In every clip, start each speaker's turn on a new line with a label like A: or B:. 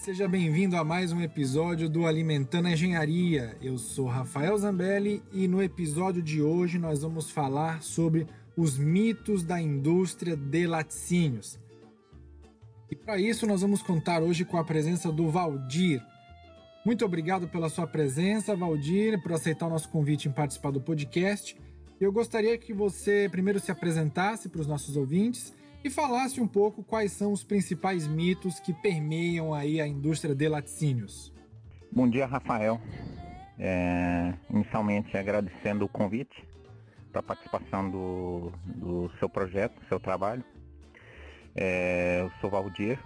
A: Seja bem-vindo a mais um episódio do Alimentando a Engenharia. Eu sou Rafael Zambelli e no episódio de hoje nós vamos falar sobre os mitos da indústria de laticínios. E para isso nós vamos contar hoje com a presença do Valdir. Muito obrigado pela sua presença, Valdir, por aceitar o nosso convite em participar do podcast. Eu gostaria que você primeiro se apresentasse para os nossos ouvintes e falasse um pouco quais são os principais mitos que permeiam aí a indústria de laticínios.
B: Bom dia, Rafael. É, inicialmente agradecendo o convite para a participação do, do seu projeto, do seu trabalho. É, eu sou Valdir,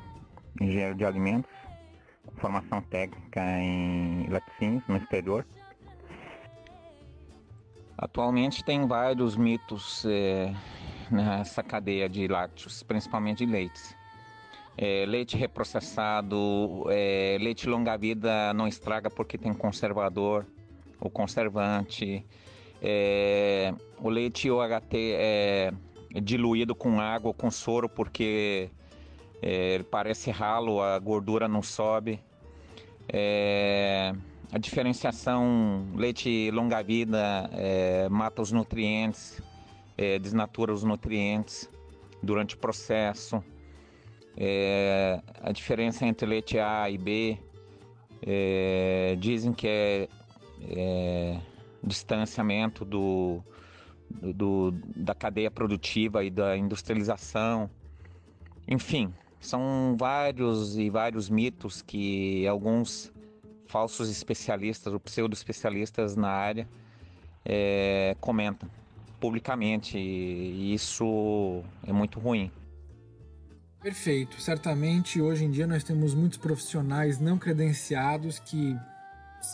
B: engenheiro de alimentos, com formação técnica em laticínios no exterior. Atualmente tem vários mitos é, nessa cadeia de lácteos, principalmente de leites. É, leite reprocessado, é, leite longa-vida não estraga porque tem conservador ou conservante. É, o leite OHT é diluído com água ou com soro porque é, parece ralo, a gordura não sobe. É, a diferenciação leite longa-vida é, mata os nutrientes é, desnatura os nutrientes durante o processo. É, a diferença entre leite A e B é, dizem que é, é distanciamento do, do, da cadeia produtiva e da industrialização. Enfim, são vários e vários mitos que alguns falsos especialistas ou pseudo-especialistas na área é, comentam publicamente e isso é muito ruim.
A: Perfeito. Certamente hoje em dia nós temos muitos profissionais não credenciados que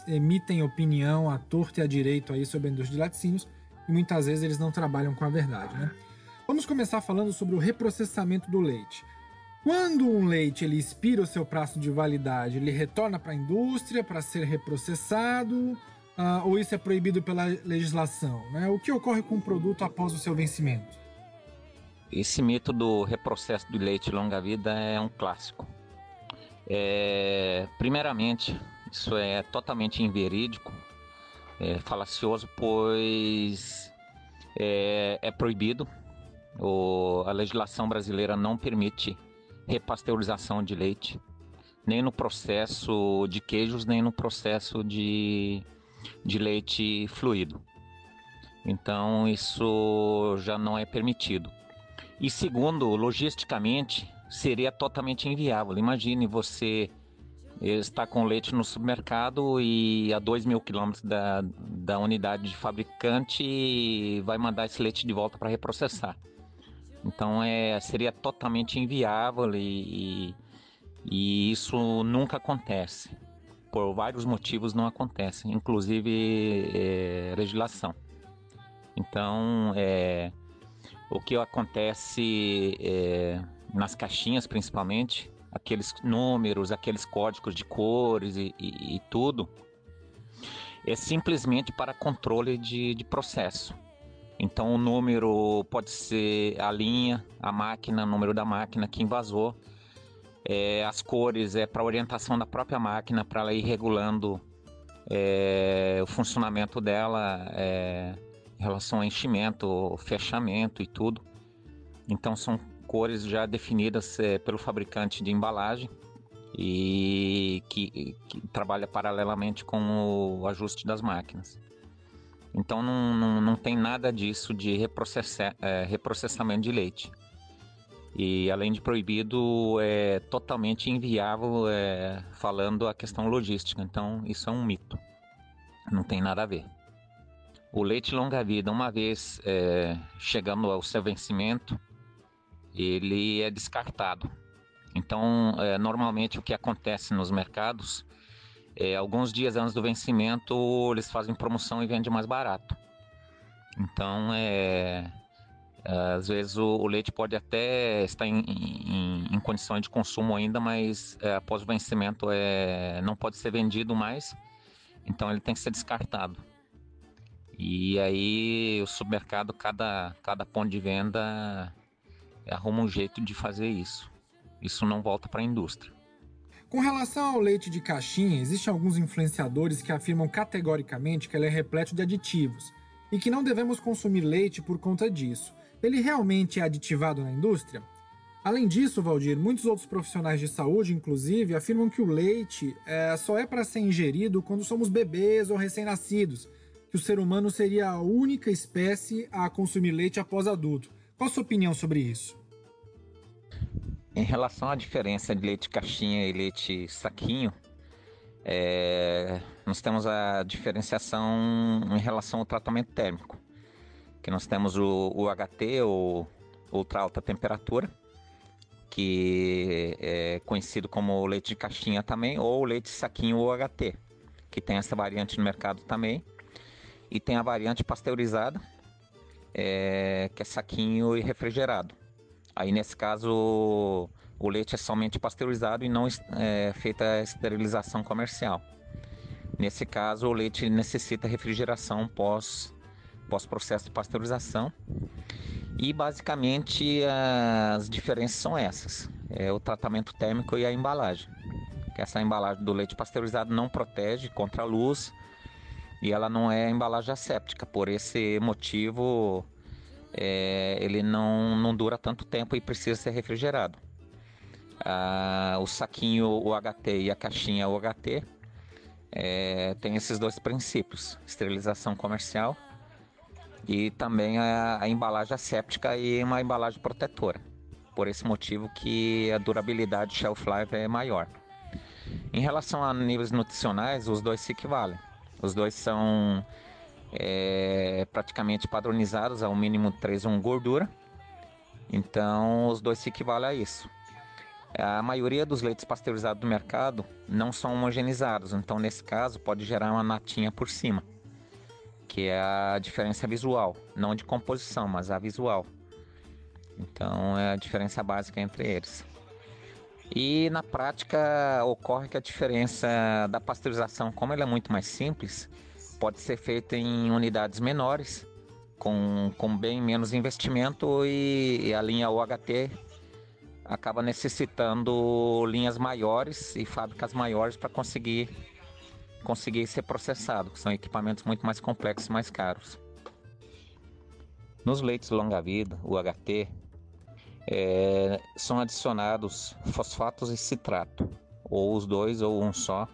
A: emitem opinião à torta e à direito aí sobre a indústria de laticínios e muitas vezes eles não trabalham com a verdade, né? Vamos começar falando sobre o reprocessamento do leite. Quando um leite ele expira o seu prazo de validade, ele retorna para a indústria para ser reprocessado uh, ou isso é proibido pela legislação? Né? O que ocorre com o produto após o seu vencimento?
B: Esse mito do reprocesso do leite longa-vida é um clássico. É, primeiramente, isso é totalmente inverídico, é falacioso, pois é, é proibido. O, a legislação brasileira não permite repasteurização de leite, nem no processo de queijos, nem no processo de de leite fluido. Então isso já não é permitido. E segundo, logisticamente seria totalmente inviável. Imagine você está com leite no supermercado e a 2 mil quilômetros da, da unidade de fabricante vai mandar esse leite de volta para reprocessar. Então é, seria totalmente inviável e, e, e isso nunca acontece por vários motivos não acontece, inclusive é, legislação. Então, é, o que acontece é, nas caixinhas, principalmente, aqueles números, aqueles códigos de cores e, e, e tudo, é simplesmente para controle de, de processo. Então, o número pode ser a linha, a máquina, o número da máquina que invasou é, as cores é para orientação da própria máquina, para ela ir regulando é, o funcionamento dela é, em relação ao enchimento, fechamento e tudo. Então são cores já definidas é, pelo fabricante de embalagem e que, que, trabalha paralelamente com o ajuste das máquinas. Então não, não, não tem nada disso de é, reprocessamento de leite. E além de proibido, é totalmente inviável é, falando a questão logística. Então isso é um mito. Não tem nada a ver. O leite longa-vida, uma vez é, chegando ao seu vencimento, ele é descartado. Então, é, normalmente o que acontece nos mercados é alguns dias antes do vencimento eles fazem promoção e vendem mais barato. Então, é, às vezes o, o, leite pode até estar em, em, em condições de consumo ainda, mas é, após o vencimento é, não pode ser vendido mais, então ele tem que ser descartado. E aí o supermercado, cada, cada ponto de venda arruma um jeito de fazer isso. Isso não volta para a indústria.
A: Com relação ao leite de caixinha, existem alguns influenciadores que afirmam categoricamente que ele é repleto de aditivos e que não devemos consumir leite por conta disso. Ele realmente é aditivado na indústria? Além disso, Valdir, muitos outros profissionais de saúde, inclusive, afirmam que o leite é, só é para ser ingerido quando somos bebês ou recém-nascidos, que o ser humano seria a única espécie a consumir leite após adulto. Qual a sua opinião sobre isso?
B: Em relação à diferença de leite caixinha e leite saquinho, é, nós temos a diferenciação em relação ao tratamento térmico, que nós temos o, o HT, ou ultra alta temperatura, que é conhecido como leite de caixinha também, ou leite saquinho ou HT, que tem essa variante no mercado também, e tem a variante pasteurizada, é, que é saquinho e refrigerado. Aí nesse caso o leite é somente pasteurizado e não é feita a esterilização comercial. Nesse caso o leite necessita refrigeração pós pós processo de pasteurização. E basicamente as diferenças são essas: é o tratamento térmico e a embalagem. Essa embalagem do leite pasteurizado não protege contra a luz e ela não é embalagem asséptica. Por esse motivo, é, ele não, não dura tanto tempo e precisa ser refrigerado. Ah, o saquinho o HT e a caixinha o HT é, tem esses dois princípios: esterilização comercial e também a, a embalagem asséptica e uma embalagem protetora. Por esse motivo que a durabilidade shelf life é maior. Em relação a níveis nutricionais, os dois se equivalem. Os dois são é, praticamente padronizados ao mínimo 3,1 gordura. Então, os dois se equivalem a isso. A maioria dos leites pasteurizados do mercado não são homogeneizados, então nesse caso pode gerar uma natinha por cima, que é a diferença visual, não de composição, mas a visual. Então é a diferença básica entre eles. E na prática ocorre que a diferença da pasteurização, como ela é muito mais simples, pode ser feita em unidades menores, com, com bem menos investimento e, e a linha UHT acaba necessitando linhas maiores e fábricas maiores para conseguir conseguir ser processado, que são equipamentos muito mais complexos e mais caros. Nos leites longa-vida, o HT, é, são adicionados fosfatos e citrato, ou os dois ou um só,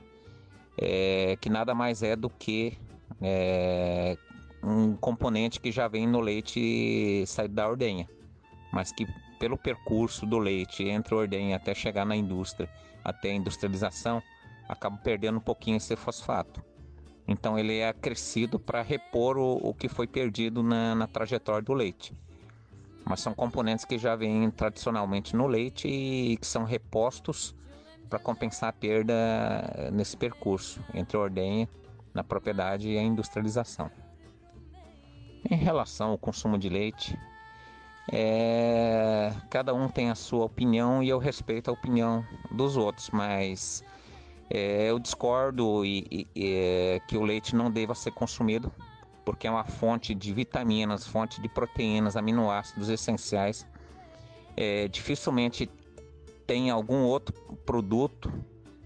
B: é, que nada mais é do que é, um componente que já vem no leite saído da ordenha, mas que pelo percurso do leite entre a ordenha até chegar na indústria, até a industrialização, acaba perdendo um pouquinho esse fosfato. Então ele é acrescido para repor o, o, que foi perdido na, na trajetória do leite mas são componentes que já vêm tradicionalmente no leite e que são repostos para compensar a perda nesse percurso entre a ordenha na propriedade e a industrialização. Em relação ao consumo de leite, é, cada um tem a sua opinião e eu respeito a opinião dos outros, mas é, eu discordo e, e, é, que o leite não deva ser consumido porque é uma fonte de vitaminas, fonte de proteínas, aminoácidos essenciais. É, dificilmente tem algum outro produto,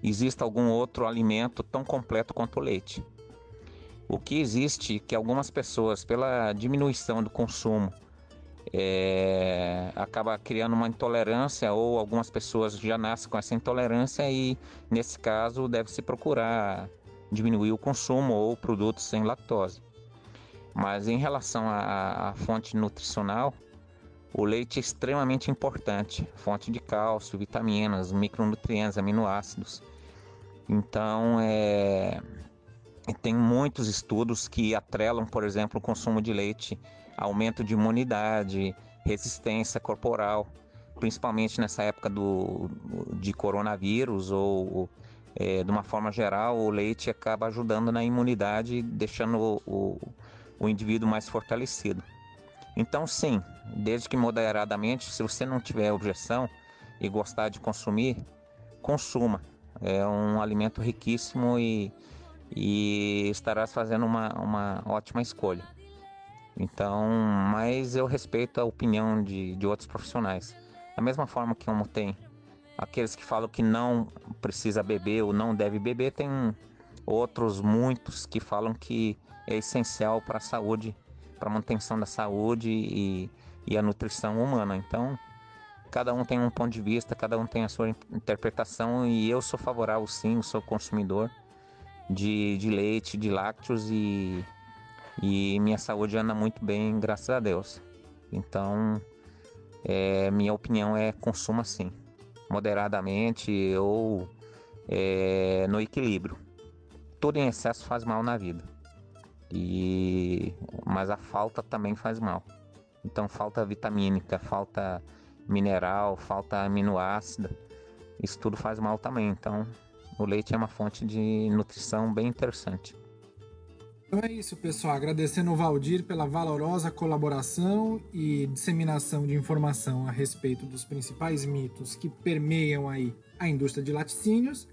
B: existe algum outro alimento tão completo quanto o leite. O que existe que algumas pessoas, pela diminuição do consumo, é, acaba criando uma intolerância ou algumas pessoas já nascem com essa intolerância e nesse caso deve se procurar diminuir o consumo ou produtos sem lactose. Mas em relação à, à fonte nutricional, o leite é extremamente importante, fonte de cálcio, vitaminas, micronutrientes, aminoácidos. Então, é, tem muitos estudos que atrelam, por exemplo, o consumo de leite, aumento de imunidade, resistência corporal, principalmente nessa época do, de coronavírus ou é, de uma forma geral, o leite acaba ajudando na imunidade, deixando o, o o indivíduo mais fortalecido. Então, sim, desde que moderadamente, se você não tiver objeção e gostar de consumir, consuma. É um alimento riquíssimo e, e estarás fazendo uma, uma ótima escolha. Então, mas eu respeito a opinião de, de outros profissionais. Da mesma forma que como tem aqueles que falam que não precisa beber ou não deve beber, tem outros muitos que falam que é essencial para a saúde, para a manutenção da saúde e, e a nutrição humana. Então, cada um tem um ponto de vista, cada um tem a sua interpretação e eu sou favorável sim, sou consumidor de, de leite, de lácteos e, e minha saúde anda muito bem, graças a Deus. Então, é, minha opinião é consuma sim, moderadamente ou é, no equilíbrio. Tudo em excesso faz mal na vida. E mas a falta também faz mal. Então falta vitamínica, falta mineral, falta aminoácido. Isso tudo faz mal também. Então o leite é uma fonte de nutrição bem interessante.
A: Então é isso, pessoal. Agradecendo o Valdir pela valorosa colaboração e disseminação de informação a respeito dos principais mitos que permeiam aí a indústria de laticínios.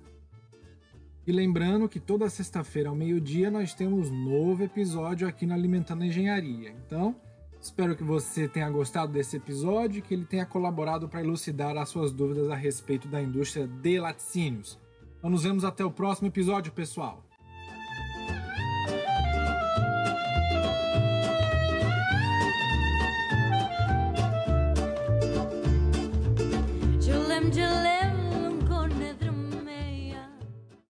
A: E lembrando que toda sexta-feira ao meio-dia nós temos novo episódio aqui no Alimentando a Engenharia. Então, espero que você tenha gostado desse episódio e que ele tenha colaborado para elucidar as suas dúvidas a respeito da indústria de laticínios. Então, nos vemos até o próximo episódio, pessoal.